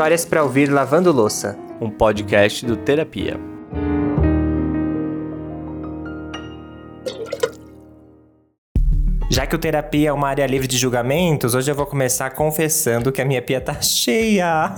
Histórias para ouvir lavando louça, um podcast do Terapia. Já que o terapia é uma área livre de julgamentos, hoje eu vou começar confessando que a minha pia tá cheia.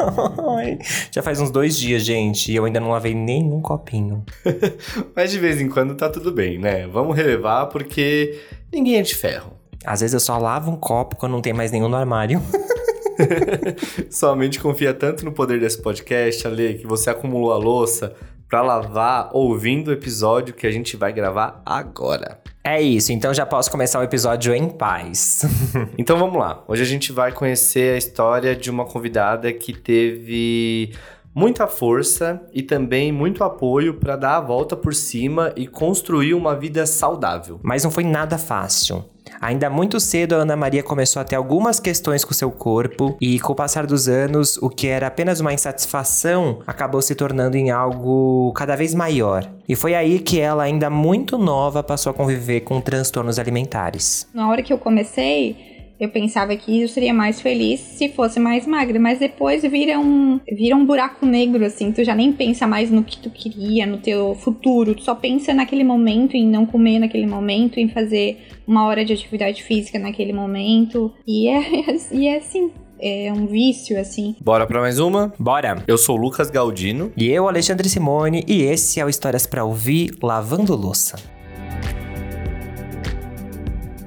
Já faz uns dois dias, gente, e eu ainda não lavei nenhum copinho. Mas de vez em quando tá tudo bem, né? Vamos relevar porque ninguém é de ferro. Às vezes eu só lavo um copo quando não tem mais nenhum no armário. Somente confia tanto no poder desse podcast, Ale, que você acumulou a louça para lavar ouvindo o episódio que a gente vai gravar agora. É isso, então já posso começar o episódio em paz. então vamos lá. Hoje a gente vai conhecer a história de uma convidada que teve muita força e também muito apoio para dar a volta por cima e construir uma vida saudável. Mas não foi nada fácil. Ainda muito cedo, a Ana Maria começou a ter algumas questões com seu corpo, e com o passar dos anos, o que era apenas uma insatisfação acabou se tornando em algo cada vez maior. E foi aí que ela, ainda muito nova, passou a conviver com transtornos alimentares. Na hora que eu comecei, eu pensava que eu seria mais feliz se fosse mais magra, mas depois vira um, vira um buraco negro, assim, tu já nem pensa mais no que tu queria, no teu futuro, tu só pensa naquele momento, em não comer naquele momento, em fazer uma hora de atividade física naquele momento, e é, e é assim, é um vício, assim. Bora pra mais uma? Bora! Eu sou o Lucas Galdino. E eu, Alexandre Simone, e esse é o Histórias para Ouvir Lavando Louça.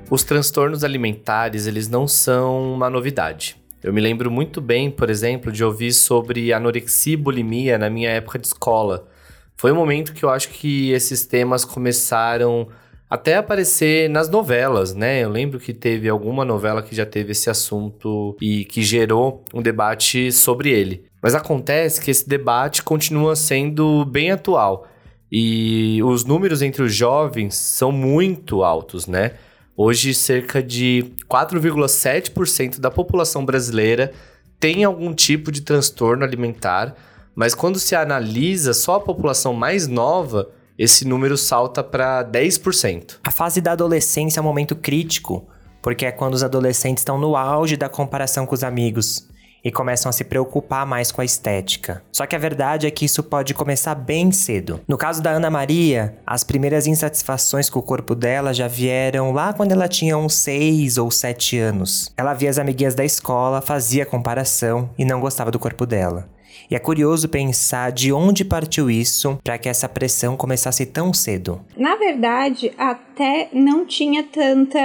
Os transtornos alimentares, eles não são uma novidade. Eu me lembro muito bem, por exemplo, de ouvir sobre anorexia e bulimia na minha época de escola. Foi um momento que eu acho que esses temas começaram até aparecer nas novelas, né? Eu lembro que teve alguma novela que já teve esse assunto e que gerou um debate sobre ele. Mas acontece que esse debate continua sendo bem atual. E os números entre os jovens são muito altos, né? Hoje, cerca de 4,7% da população brasileira tem algum tipo de transtorno alimentar, mas quando se analisa só a população mais nova, esse número salta para 10%. A fase da adolescência é um momento crítico, porque é quando os adolescentes estão no auge da comparação com os amigos e começam a se preocupar mais com a estética. Só que a verdade é que isso pode começar bem cedo. No caso da Ana Maria, as primeiras insatisfações com o corpo dela já vieram lá quando ela tinha uns 6 ou 7 anos. Ela via as amiguinhas da escola, fazia comparação e não gostava do corpo dela. E é curioso pensar de onde partiu isso para que essa pressão começasse tão cedo. Na verdade, até não tinha tanta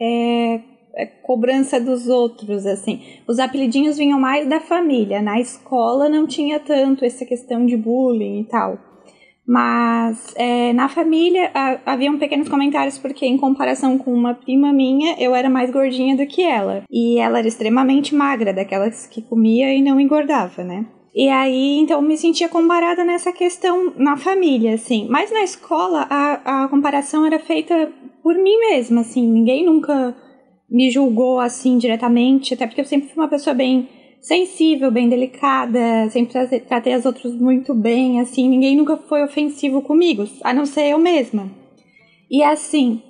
é, cobrança dos outros, assim. Os apelidinhos vinham mais da família. Na escola não tinha tanto essa questão de bullying e tal. Mas é, na família a, haviam pequenos comentários porque, em comparação com uma prima minha, eu era mais gordinha do que ela. E ela era extremamente magra, daquelas que comia e não engordava, né? E aí, então, me sentia comparada nessa questão na família, assim. Mas na escola, a, a comparação era feita por mim mesma, assim. Ninguém nunca me julgou assim diretamente, até porque eu sempre fui uma pessoa bem sensível, bem delicada, sempre tratei as outras muito bem, assim, ninguém nunca foi ofensivo comigo, a não ser eu mesma. E assim,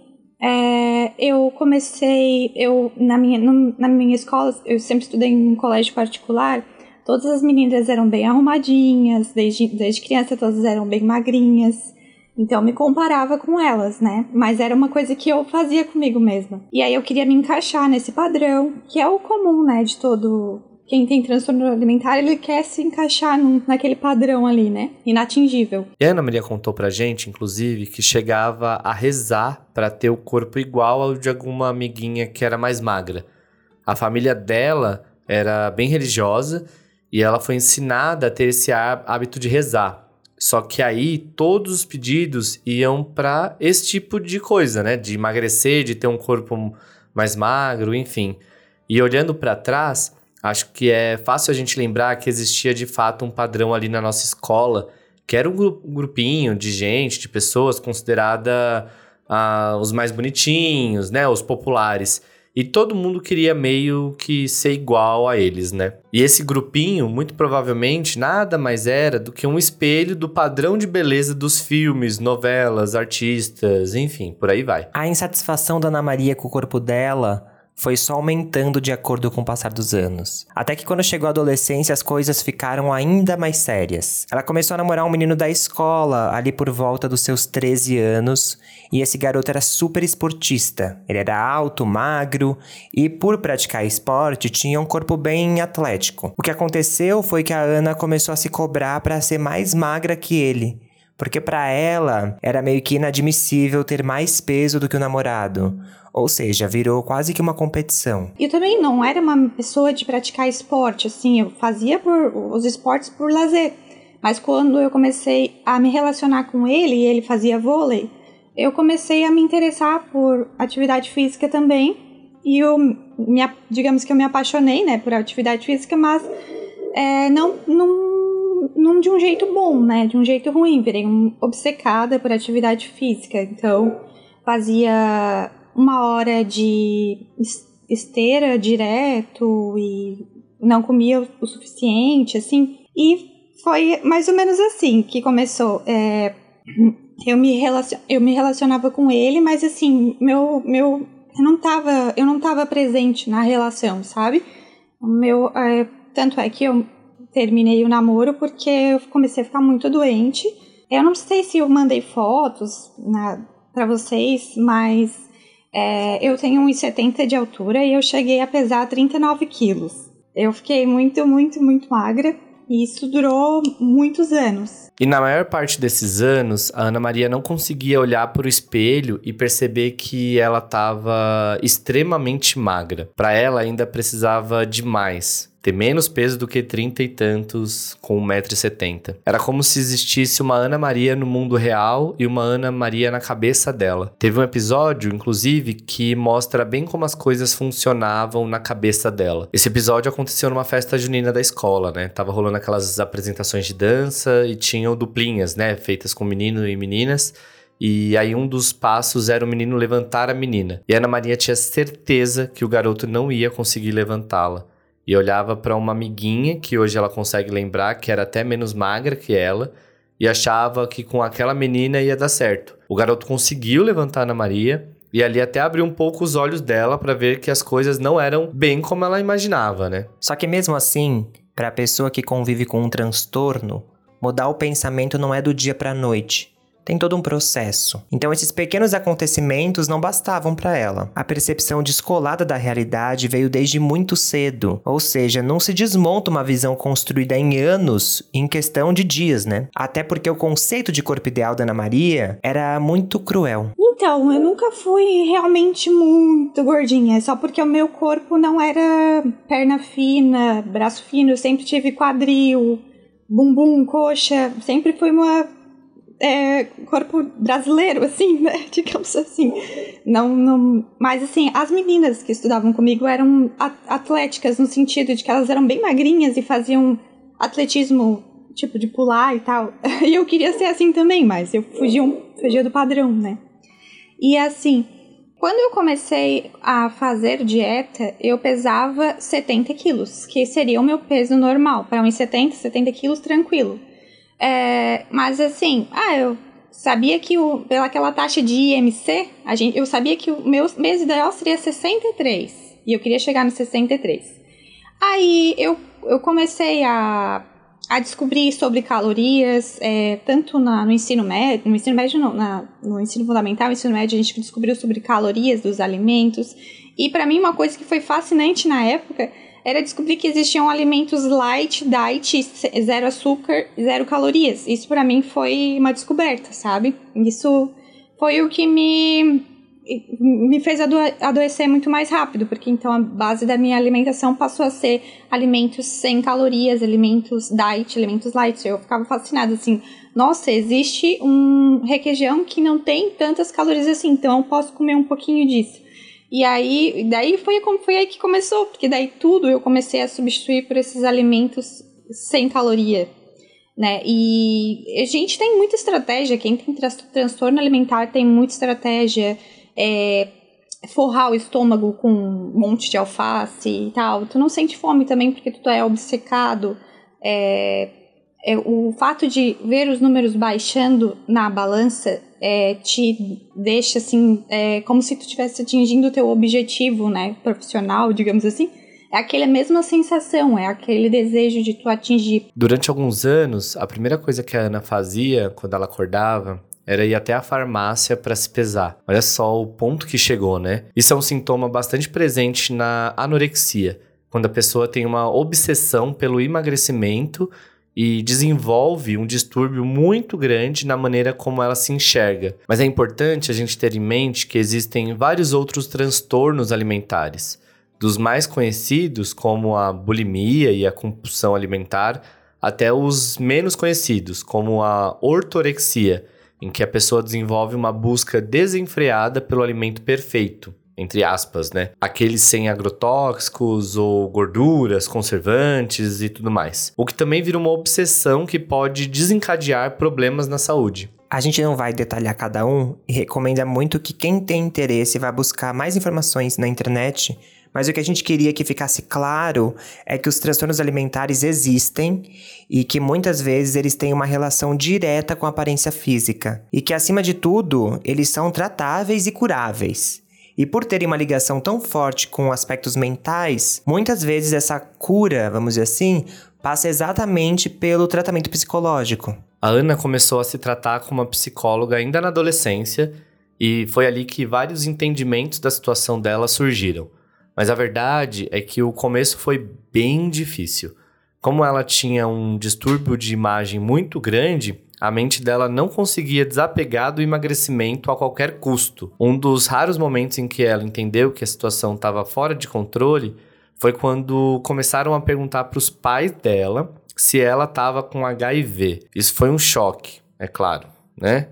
é, eu comecei, eu na minha, no, na minha escola, eu sempre estudei em um colégio particular, todas as meninas eram bem arrumadinhas, desde, desde criança todas eram bem magrinhas, então me comparava com elas, né? Mas era uma coisa que eu fazia comigo mesma. E aí eu queria me encaixar nesse padrão, que é o comum, né, de todo quem tem transtorno alimentar, ele quer se encaixar num, naquele padrão ali, né? Inatingível. E a Ana Maria contou pra gente, inclusive, que chegava a rezar para ter o corpo igual ao de alguma amiguinha que era mais magra. A família dela era bem religiosa e ela foi ensinada a ter esse hábito de rezar. Só que aí todos os pedidos iam para esse tipo de coisa, né? De emagrecer, de ter um corpo mais magro, enfim. E olhando para trás, acho que é fácil a gente lembrar que existia de fato um padrão ali na nossa escola, que era um grupinho de gente, de pessoas considerada ah, os mais bonitinhos, né? Os populares. E todo mundo queria meio que ser igual a eles, né? E esse grupinho, muito provavelmente, nada mais era do que um espelho do padrão de beleza dos filmes, novelas, artistas, enfim, por aí vai. A insatisfação da Ana Maria com o corpo dela foi só aumentando de acordo com o passar dos anos. Até que quando chegou a adolescência, as coisas ficaram ainda mais sérias. Ela começou a namorar um menino da escola, ali por volta dos seus 13 anos, e esse garoto era super esportista. Ele era alto, magro e, por praticar esporte, tinha um corpo bem atlético. O que aconteceu foi que a Ana começou a se cobrar para ser mais magra que ele. Porque para ela era meio que inadmissível ter mais peso do que o namorado. Ou seja, virou quase que uma competição. Eu também não era uma pessoa de praticar esporte, assim, eu fazia por, os esportes por lazer. Mas quando eu comecei a me relacionar com ele e ele fazia vôlei, eu comecei a me interessar por atividade física também. E eu, me, digamos que eu me apaixonei, né, por atividade física, mas é, não, não, não de um jeito bom, né, de um jeito ruim. Virei um, obcecada por atividade física. Então, fazia uma hora de esteira direto e não comia o suficiente, assim. E foi mais ou menos assim que começou. É, eu, me relacion, eu me relacionava com ele, mas assim, meu, meu, eu não tava, eu não tava presente na relação, sabe? O meu, é, tanto é que eu terminei o namoro porque eu comecei a ficar muito doente. Eu não sei se eu mandei fotos para vocês, mas é, eu tenho 1,70 de altura e eu cheguei a pesar 39 quilos. Eu fiquei muito, muito, muito magra e isso durou muitos anos. E na maior parte desses anos, a Ana Maria não conseguia olhar para o espelho e perceber que ela estava extremamente magra. Para ela, ainda precisava de mais ter menos peso do que trinta e tantos com 1,70m. Era como se existisse uma Ana Maria no mundo real e uma Ana Maria na cabeça dela. Teve um episódio, inclusive, que mostra bem como as coisas funcionavam na cabeça dela. Esse episódio aconteceu numa festa junina da escola, né? Tava rolando aquelas apresentações de dança e tinham duplinhas, né? Feitas com menino e meninas. E aí um dos passos era o menino levantar a menina. E Ana Maria tinha certeza que o garoto não ia conseguir levantá-la e olhava para uma amiguinha que hoje ela consegue lembrar que era até menos magra que ela e achava que com aquela menina ia dar certo. O garoto conseguiu levantar a Ana Maria e ali até abriu um pouco os olhos dela para ver que as coisas não eram bem como ela imaginava, né? Só que mesmo assim, para a pessoa que convive com um transtorno, mudar o pensamento não é do dia para a noite tem todo um processo. Então esses pequenos acontecimentos não bastavam para ela. A percepção descolada da realidade veio desde muito cedo, ou seja, não se desmonta uma visão construída em anos em questão de dias, né? Até porque o conceito de corpo ideal da Ana Maria era muito cruel. Então, eu nunca fui realmente muito gordinha, só porque o meu corpo não era perna fina, braço fino, eu sempre tive quadril, bumbum, coxa, sempre fui uma é, corpo brasileiro, assim, né? Digamos assim. Não, não, mas, assim, as meninas que estudavam comigo eram atléticas, no sentido de que elas eram bem magrinhas e faziam atletismo, tipo, de pular e tal. E eu queria ser assim também, mas eu fugia, fugia do padrão, né? E, assim, quando eu comecei a fazer dieta, eu pesava 70 quilos, que seria o meu peso normal, para uns 70, 70 quilos tranquilo. É, mas assim, ah, eu sabia que o, pela aquela taxa de IMC, a gente, eu sabia que o meu mês ideal seria 63. E eu queria chegar no 63. Aí eu, eu comecei a, a descobrir sobre calorias, é, tanto na, no ensino médio, no ensino médio não, na, no ensino fundamental, no ensino médio a gente descobriu sobre calorias dos alimentos. E para mim uma coisa que foi fascinante na época era descobrir que existiam alimentos light, diet, zero açúcar, zero calorias. Isso para mim foi uma descoberta, sabe? Isso foi o que me me fez ado adoecer muito mais rápido, porque então a base da minha alimentação passou a ser alimentos sem calorias, alimentos diet, alimentos light. Eu ficava fascinada assim, nossa, existe um requeijão que não tem tantas calorias assim, então eu posso comer um pouquinho disso. E aí, daí foi, foi aí que começou, porque daí tudo eu comecei a substituir por esses alimentos sem caloria, né? E a gente tem muita estratégia, quem tem transtorno alimentar tem muita estratégia, é, forrar o estômago com um monte de alface e tal. Tu não sente fome também porque tu é obcecado. É, é, o fato de ver os números baixando na balança é, te deixa assim, é, como se tu estivesse atingindo o teu objetivo, né, profissional, digamos assim. É aquela mesma sensação, é aquele desejo de tu atingir. Durante alguns anos, a primeira coisa que a Ana fazia quando ela acordava era ir até a farmácia para se pesar. Olha só o ponto que chegou, né? Isso é um sintoma bastante presente na anorexia, quando a pessoa tem uma obsessão pelo emagrecimento e desenvolve um distúrbio muito grande na maneira como ela se enxerga. Mas é importante a gente ter em mente que existem vários outros transtornos alimentares, dos mais conhecidos, como a bulimia e a compulsão alimentar, até os menos conhecidos, como a ortorexia, em que a pessoa desenvolve uma busca desenfreada pelo alimento perfeito entre aspas, né? Aqueles sem agrotóxicos ou gorduras, conservantes e tudo mais. O que também vira uma obsessão que pode desencadear problemas na saúde. A gente não vai detalhar cada um e recomenda muito que quem tem interesse vá buscar mais informações na internet mas o que a gente queria que ficasse claro é que os transtornos alimentares existem e que muitas vezes eles têm uma relação direta com a aparência física. E que, acima de tudo, eles são tratáveis e curáveis. E por terem uma ligação tão forte com aspectos mentais, muitas vezes essa cura, vamos dizer assim, passa exatamente pelo tratamento psicológico. A Ana começou a se tratar com uma psicóloga ainda na adolescência e foi ali que vários entendimentos da situação dela surgiram. Mas a verdade é que o começo foi bem difícil. Como ela tinha um distúrbio de imagem muito grande, a mente dela não conseguia desapegar do emagrecimento a qualquer custo. Um dos raros momentos em que ela entendeu que a situação estava fora de controle foi quando começaram a perguntar para os pais dela se ela estava com HIV. Isso foi um choque, é claro, né?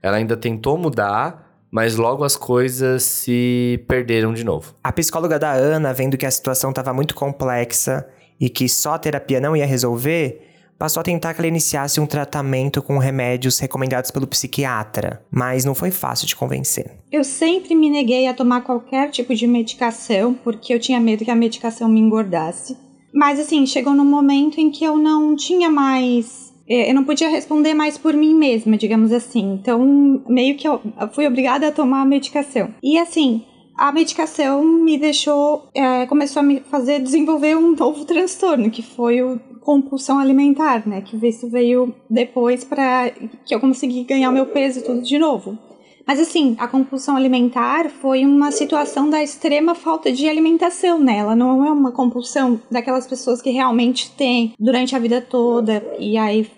Ela ainda tentou mudar, mas logo as coisas se perderam de novo. A psicóloga da Ana, vendo que a situação estava muito complexa e que só a terapia não ia resolver, passou a tentar que ela iniciasse um tratamento com remédios recomendados pelo psiquiatra, mas não foi fácil de convencer. Eu sempre me neguei a tomar qualquer tipo de medicação porque eu tinha medo que a medicação me engordasse. Mas assim, chegou num momento em que eu não tinha mais eu não podia responder mais por mim mesma, digamos assim. Então, meio que eu fui obrigada a tomar a medicação. E assim, a medicação me deixou, é, começou a me fazer desenvolver um novo transtorno, que foi o compulsão alimentar, né? Que isso veio depois para que eu consegui ganhar meu peso tudo de novo. Mas assim, a compulsão alimentar foi uma situação da extrema falta de alimentação, né? Ela não é uma compulsão daquelas pessoas que realmente têm durante a vida toda e aí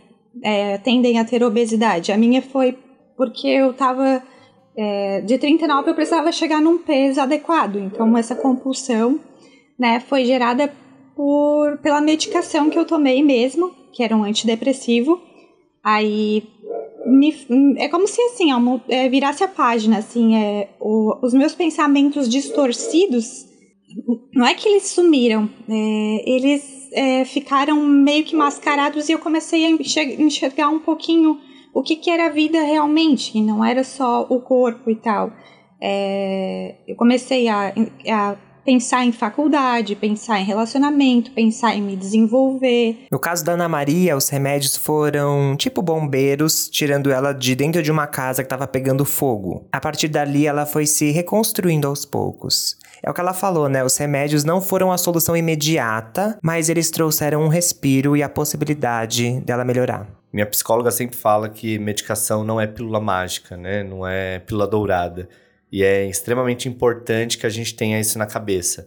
é, tendem a ter obesidade. A minha foi porque eu tava é, de 39 eu precisava chegar num peso adequado. Então essa compulsão, né, foi gerada por, pela medicação que eu tomei mesmo, que era um antidepressivo. Aí me, é como se assim, ó, é, virasse a página, assim, é, o, os meus pensamentos distorcidos, não é que eles sumiram, é, eles é, ficaram meio que mascarados e eu comecei a enxergar um pouquinho o que, que era a vida realmente, que não era só o corpo e tal. É, eu comecei a, a pensar em faculdade, pensar em relacionamento, pensar em me desenvolver. No caso da Ana Maria, os remédios foram tipo bombeiros, tirando ela de dentro de uma casa que estava pegando fogo. A partir dali, ela foi se reconstruindo aos poucos. É o que ela falou, né? Os remédios não foram a solução imediata, mas eles trouxeram um respiro e a possibilidade dela melhorar. Minha psicóloga sempre fala que medicação não é pílula mágica, né? Não é pílula dourada. E é extremamente importante que a gente tenha isso na cabeça.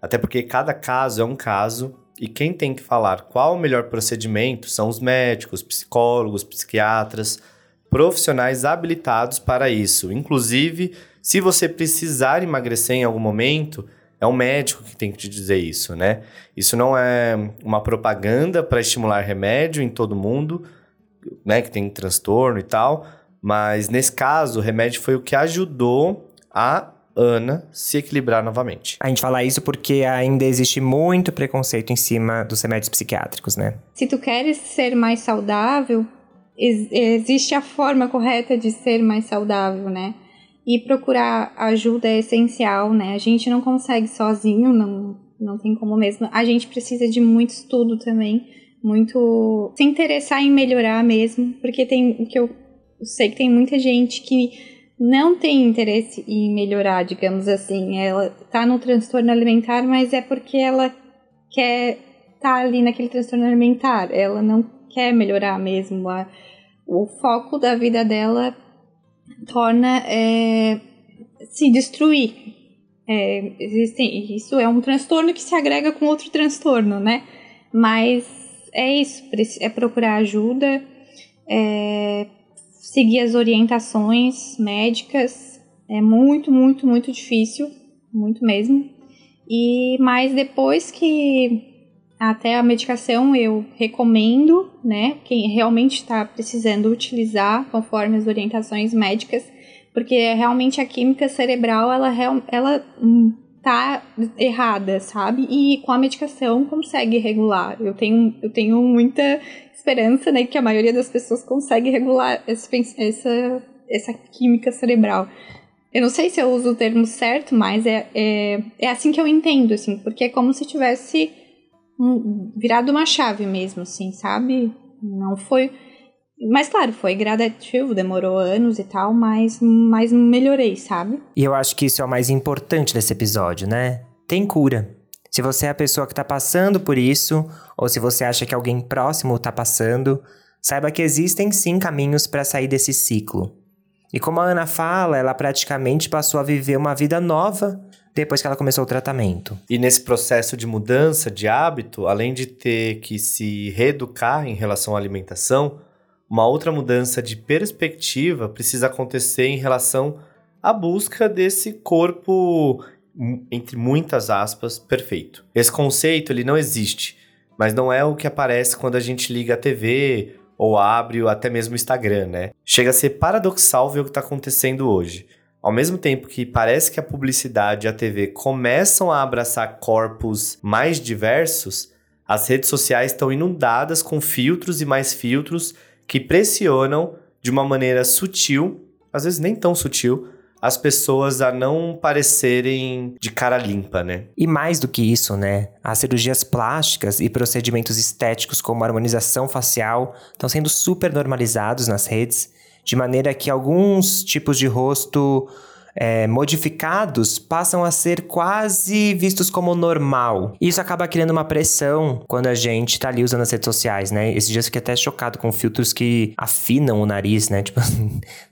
Até porque cada caso é um caso e quem tem que falar qual o melhor procedimento são os médicos, psicólogos, psiquiatras, profissionais habilitados para isso. Inclusive, se você precisar emagrecer em algum momento, é o médico que tem que te dizer isso, né? Isso não é uma propaganda para estimular remédio em todo mundo, né, que tem transtorno e tal, mas nesse caso, o remédio foi o que ajudou a Ana se equilibrar novamente. A gente fala isso porque ainda existe muito preconceito em cima dos remédios psiquiátricos, né? Se tu queres ser mais saudável, ex existe a forma correta de ser mais saudável, né? E procurar ajuda é essencial, né? A gente não consegue sozinho, não, não tem como mesmo. A gente precisa de muito estudo também, muito se interessar em melhorar mesmo, porque tem o que eu eu sei que tem muita gente que não tem interesse em melhorar, digamos assim. Ela tá no transtorno alimentar, mas é porque ela quer estar tá ali naquele transtorno alimentar. Ela não quer melhorar mesmo. A, o foco da vida dela torna é, se destruir. É, existem, isso é um transtorno que se agrega com outro transtorno, né? Mas é isso, é procurar ajuda, é, seguir as orientações médicas. É muito, muito, muito difícil, muito mesmo. E mas depois que até a medicação eu recomendo, né? Quem realmente está precisando utilizar conforme as orientações médicas, porque realmente a química cerebral ela, ela hum, tá errada, sabe? E com a medicação consegue regular. Eu tenho, eu tenho muita esperança, né, que a maioria das pessoas consegue regular essa, essa, essa química cerebral. Eu não sei se eu uso o termo certo, mas é, é, é assim que eu entendo, assim, porque é como se tivesse um, virado uma chave mesmo, assim, sabe? Não foi. Mas claro, foi gradativo, demorou anos e tal, mas, mas melhorei, sabe? E eu acho que isso é o mais importante desse episódio, né? Tem cura. Se você é a pessoa que tá passando por isso, ou se você acha que alguém próximo tá passando, saiba que existem sim caminhos para sair desse ciclo. E como a Ana fala, ela praticamente passou a viver uma vida nova depois que ela começou o tratamento. E nesse processo de mudança de hábito, além de ter que se reeducar em relação à alimentação, uma outra mudança de perspectiva precisa acontecer em relação à busca desse corpo entre muitas aspas perfeito. Esse conceito ele não existe, mas não é o que aparece quando a gente liga a TV ou abre até mesmo o Instagram, né? Chega a ser paradoxal ver o que está acontecendo hoje. Ao mesmo tempo que parece que a publicidade e a TV começam a abraçar corpos mais diversos, as redes sociais estão inundadas com filtros e mais filtros que pressionam de uma maneira sutil, às vezes nem tão sutil, as pessoas a não parecerem de cara limpa, né? E mais do que isso, né? As cirurgias plásticas e procedimentos estéticos como harmonização facial estão sendo super normalizados nas redes de maneira que alguns tipos de rosto é, modificados passam a ser quase vistos como normal. Isso acaba criando uma pressão quando a gente tá ali usando as redes sociais, né? Esses dias eu fiquei até chocado com filtros que afinam o nariz, né? Tipo,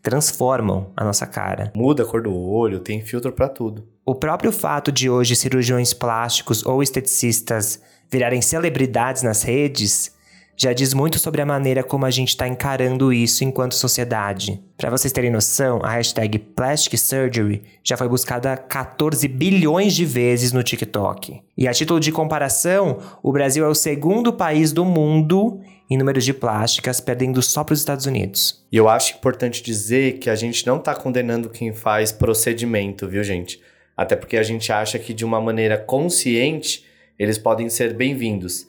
transformam a nossa cara. Muda a cor do olho, tem filtro para tudo. O próprio fato de hoje cirurgiões plásticos ou esteticistas virarem celebridades nas redes já diz muito sobre a maneira como a gente está encarando isso enquanto sociedade. Para vocês terem noção, a hashtag Plastic Surgery já foi buscada 14 bilhões de vezes no TikTok. E a título de comparação, o Brasil é o segundo país do mundo em números de plásticas, perdendo só para os Estados Unidos. E eu acho importante dizer que a gente não está condenando quem faz procedimento, viu, gente? Até porque a gente acha que de uma maneira consciente eles podem ser bem-vindos.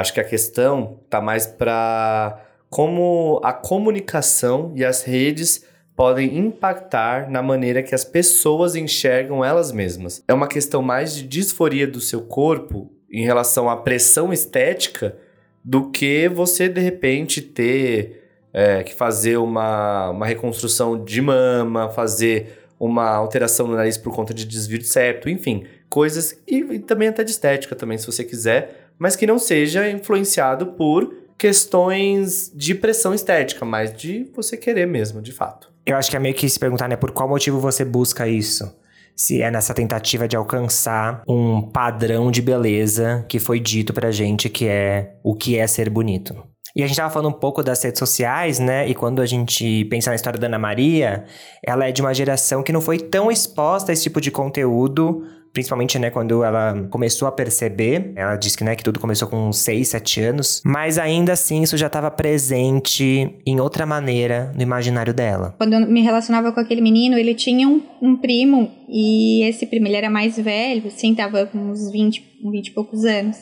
Acho que a questão está mais para como a comunicação e as redes podem impactar na maneira que as pessoas enxergam elas mesmas. É uma questão mais de disforia do seu corpo em relação à pressão estética do que você de repente ter é, que fazer uma, uma reconstrução de mama, fazer uma alteração no nariz por conta de desvio de septo, enfim, coisas e, e também até de estética também, se você quiser mas que não seja influenciado por questões de pressão estética, mas de você querer mesmo, de fato. Eu acho que é meio que se perguntar, né, por qual motivo você busca isso? Se é nessa tentativa de alcançar um padrão de beleza que foi dito pra gente que é o que é ser bonito. E a gente tava falando um pouco das redes sociais, né? E quando a gente pensa na história da Ana Maria, ela é de uma geração que não foi tão exposta a esse tipo de conteúdo principalmente, né, quando ela começou a perceber, ela disse que, né, que tudo começou com 6, 7 anos, mas ainda assim isso já estava presente em outra maneira no imaginário dela. Quando eu me relacionava com aquele menino, ele tinha um, um primo, e esse primo, ele era mais velho, assim, tava com uns 20, 20 e poucos anos,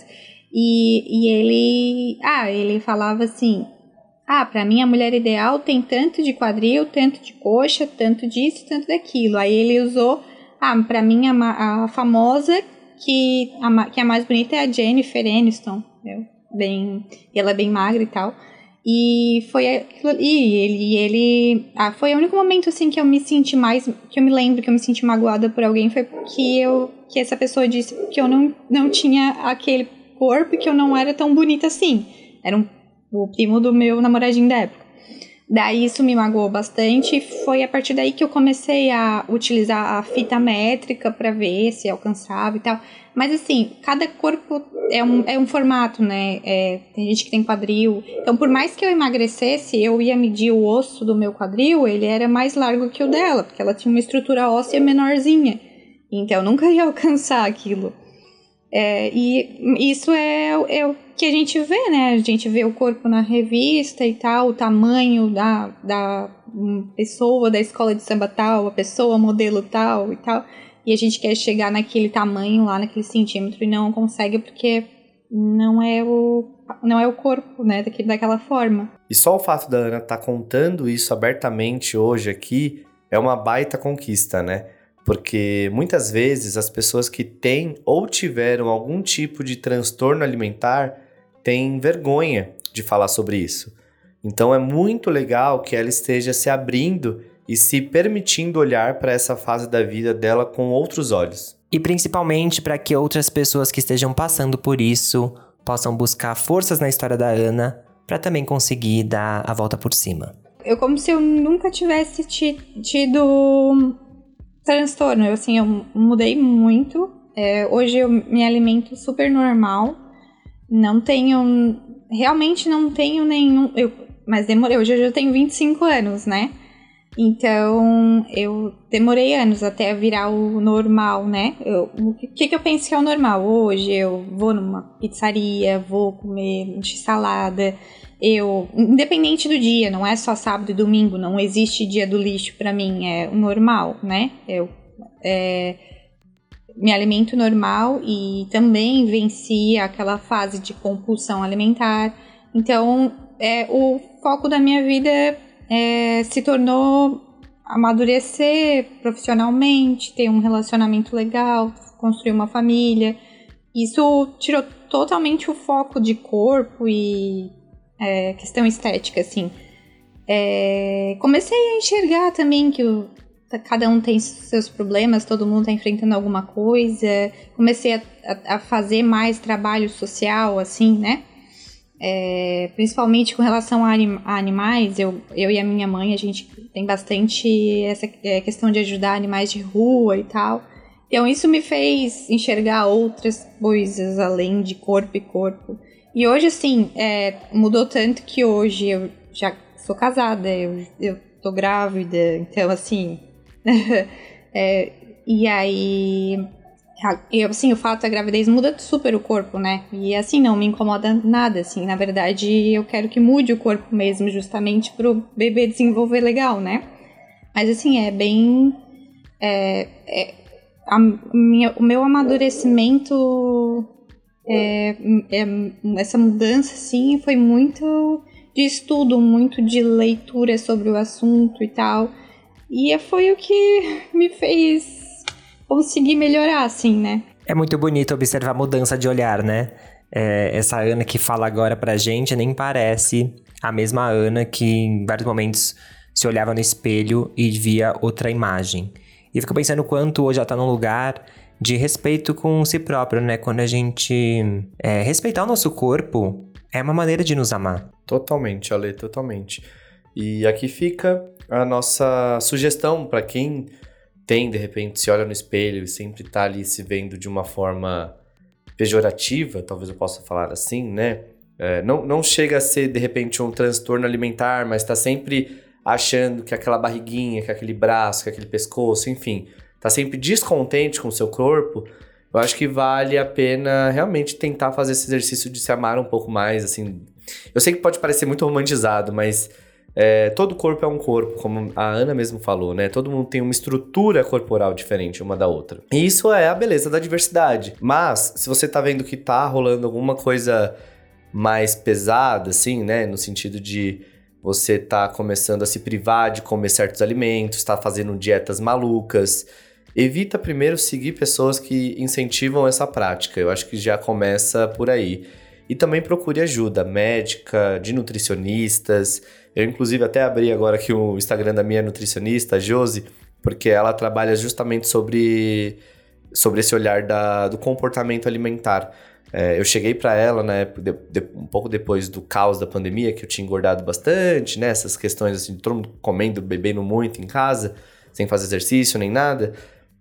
e, e ele, ah, ele falava assim, ah, para mim a mulher ideal tem tanto de quadril, tanto de coxa, tanto disso, tanto daquilo. Aí ele usou ah, pra mim a, a famosa que a, que é a mais bonita é a Jennifer Aniston, entendeu? Bem, ela é bem magra e tal. E foi aquilo ali, ele, ele ah, foi o único momento assim que eu me senti mais, que eu me lembro que eu me senti magoada por alguém foi porque eu que essa pessoa disse que eu não, não tinha aquele corpo que eu não era tão bonita assim. Era um, o primo do meu namoradinho da época. Daí isso me magoou bastante. Foi a partir daí que eu comecei a utilizar a fita métrica para ver se alcançava e tal. Mas assim, cada corpo é um, é um formato, né? É, tem gente que tem quadril. Então, por mais que eu emagrecesse, eu ia medir o osso do meu quadril, ele era mais largo que o dela, porque ela tinha uma estrutura óssea menorzinha. Então, eu nunca ia alcançar aquilo. É, e isso é, é o que a gente vê, né? A gente vê o corpo na revista e tal, o tamanho da, da pessoa da escola de samba tal, a pessoa modelo tal e tal. E a gente quer chegar naquele tamanho lá, naquele centímetro, e não consegue porque não é o, não é o corpo, né, daquela forma. E só o fato da Ana estar tá contando isso abertamente hoje aqui é uma baita conquista, né? Porque muitas vezes as pessoas que têm ou tiveram algum tipo de transtorno alimentar têm vergonha de falar sobre isso. Então é muito legal que ela esteja se abrindo e se permitindo olhar para essa fase da vida dela com outros olhos. E principalmente para que outras pessoas que estejam passando por isso possam buscar forças na história da Ana para também conseguir dar a volta por cima. Eu como se eu nunca tivesse tido transtorno. Eu, assim, eu mudei muito. É, hoje eu me alimento super normal. Não tenho. Realmente não tenho nenhum. Eu, mas demorei. Hoje eu já tenho 25 anos, né? Então, eu demorei anos até virar o normal, né? Eu, o que, que eu penso que é o normal? Hoje eu vou numa pizzaria, vou comer salada, eu, independente do dia, não é só sábado e domingo, não existe dia do lixo para mim, é o normal, né? Eu é, me alimento normal e também venci aquela fase de compulsão alimentar. Então, é, o foco da minha vida é, se tornou amadurecer profissionalmente, ter um relacionamento legal, construir uma família. Isso tirou totalmente o foco de corpo e é, questão estética, assim. É, comecei a enxergar também que o, cada um tem seus problemas, todo mundo está enfrentando alguma coisa. Comecei a, a, a, fazer mais trabalho social, assim, né? É, principalmente com relação a, anim, a, animais, eu, eu e a minha mãe, a gente tem bastante essa é, questão de ajudar animais de rua e tal. Então isso me fez enxergar outras coisas além de corpo e corpo. E hoje, assim, é, mudou tanto que hoje eu já sou casada, eu, eu tô grávida, então, assim. é, e aí. Eu, assim, o fato da gravidez muda super o corpo, né? E assim, não me incomoda nada, assim. Na verdade, eu quero que mude o corpo mesmo, justamente pro bebê desenvolver legal, né? Mas assim, é bem. É, é, a minha, o meu amadurecimento é, é, essa mudança, assim, foi muito de estudo, muito de leitura sobre o assunto e tal. E foi o que me fez conseguir melhorar, assim, né? É muito bonito observar a mudança de olhar, né? É, essa Ana que fala agora pra gente nem parece a mesma Ana que em vários momentos se olhava no espelho e via outra imagem. E eu fico pensando quanto hoje ela tá num lugar de respeito com si próprio, né? Quando a gente é, respeitar o nosso corpo, é uma maneira de nos amar. Totalmente, Ale, totalmente. E aqui fica a nossa sugestão para quem tem, de repente, se olha no espelho e sempre tá ali se vendo de uma forma pejorativa, talvez eu possa falar assim, né? É, não, não chega a ser, de repente, um transtorno alimentar, mas está sempre achando que aquela barriguinha, que aquele braço, que aquele pescoço, enfim, tá sempre descontente com o seu corpo, eu acho que vale a pena realmente tentar fazer esse exercício de se amar um pouco mais, assim. Eu sei que pode parecer muito romantizado, mas é, todo corpo é um corpo, como a Ana mesmo falou, né? Todo mundo tem uma estrutura corporal diferente uma da outra. E isso é a beleza da diversidade. Mas, se você tá vendo que tá rolando alguma coisa mais pesada, assim, né? No sentido de você tá começando a se privar de comer certos alimentos, tá fazendo dietas malucas, evita primeiro seguir pessoas que incentivam essa prática. Eu acho que já começa por aí. E também procure ajuda médica, de nutricionistas. Eu, inclusive, até abri agora aqui o Instagram da minha nutricionista, Josi, porque ela trabalha justamente sobre, sobre esse olhar da, do comportamento alimentar. É, eu cheguei para ela época, de, de, um pouco depois do caos da pandemia, que eu tinha engordado bastante, né? Essas questões assim, de todo mundo comendo, bebendo muito em casa, sem fazer exercício nem nada.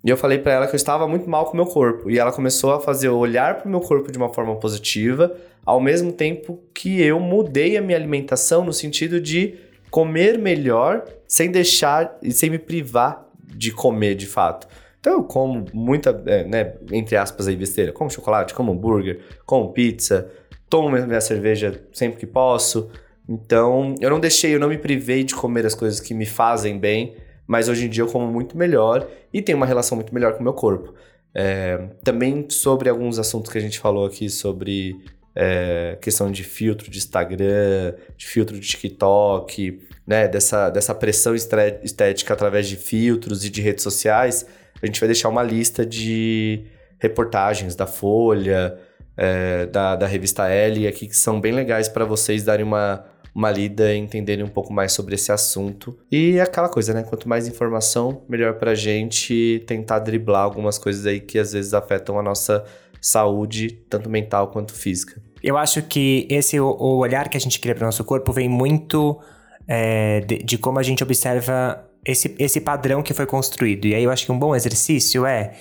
E eu falei para ela que eu estava muito mal com o meu corpo. E ela começou a fazer eu olhar para o meu corpo de uma forma positiva, ao mesmo tempo que eu mudei a minha alimentação no sentido de comer melhor, sem deixar e sem me privar de comer de fato. Então eu como muita, é, né, entre aspas aí, besteira. Como chocolate, como hambúrguer, como pizza, tomo minha cerveja sempre que posso. Então eu não deixei, eu não me privei de comer as coisas que me fazem bem mas hoje em dia eu como muito melhor e tenho uma relação muito melhor com o meu corpo. É, também sobre alguns assuntos que a gente falou aqui sobre é, questão de filtro de Instagram, de filtro de TikTok, né, dessa, dessa pressão estética através de filtros e de redes sociais, a gente vai deixar uma lista de reportagens da Folha, é, da, da revista L aqui que são bem legais para vocês darem uma, uma lida entenderem um pouco mais sobre esse assunto. E aquela coisa, né? Quanto mais informação, melhor pra gente tentar driblar algumas coisas aí que às vezes afetam a nossa saúde, tanto mental quanto física. Eu acho que esse o olhar que a gente cria para o nosso corpo vem muito é, de, de como a gente observa esse, esse padrão que foi construído. E aí eu acho que um bom exercício é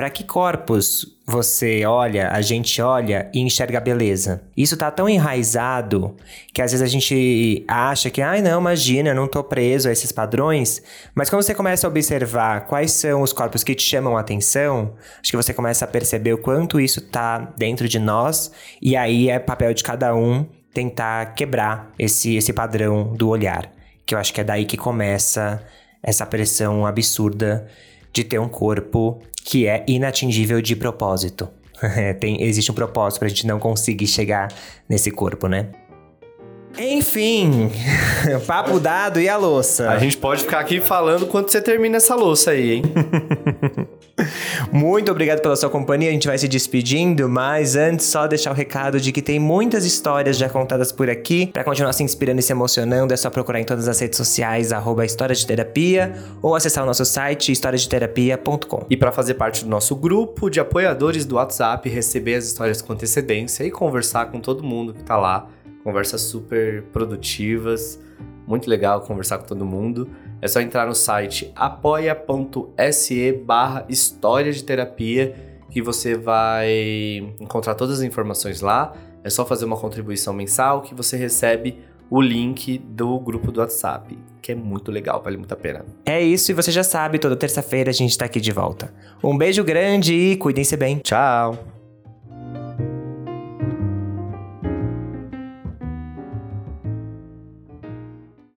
para que corpos você olha, a gente olha e enxerga beleza? Isso tá tão enraizado que às vezes a gente acha que, ai não, imagina, não tô preso a esses padrões. Mas quando você começa a observar quais são os corpos que te chamam a atenção, acho que você começa a perceber o quanto isso tá dentro de nós e aí é papel de cada um tentar quebrar esse, esse padrão do olhar. Que eu acho que é daí que começa essa pressão absurda de ter um corpo que é inatingível de propósito. Tem, existe um propósito pra gente não conseguir chegar nesse corpo, né? Enfim, papo dado e a louça. A gente pode ficar aqui falando quando você termina essa louça aí, hein? Muito obrigado pela sua companhia. A gente vai se despedindo, mas antes só deixar o recado de que tem muitas histórias já contadas por aqui. Para continuar se inspirando e se emocionando, é só procurar em todas as redes sociais arroba História de Terapia ou acessar o nosso site historiadeterapia.com. E para fazer parte do nosso grupo de apoiadores do WhatsApp, receber as histórias com antecedência e conversar com todo mundo que tá lá. Conversas super produtivas, muito legal conversar com todo mundo. É só entrar no site apoia.se barra História de Terapia que você vai encontrar todas as informações lá. É só fazer uma contribuição mensal que você recebe o link do grupo do WhatsApp, que é muito legal, vale muito a pena. É isso, e você já sabe, toda terça-feira a gente tá aqui de volta. Um beijo grande e cuidem-se bem. Tchau!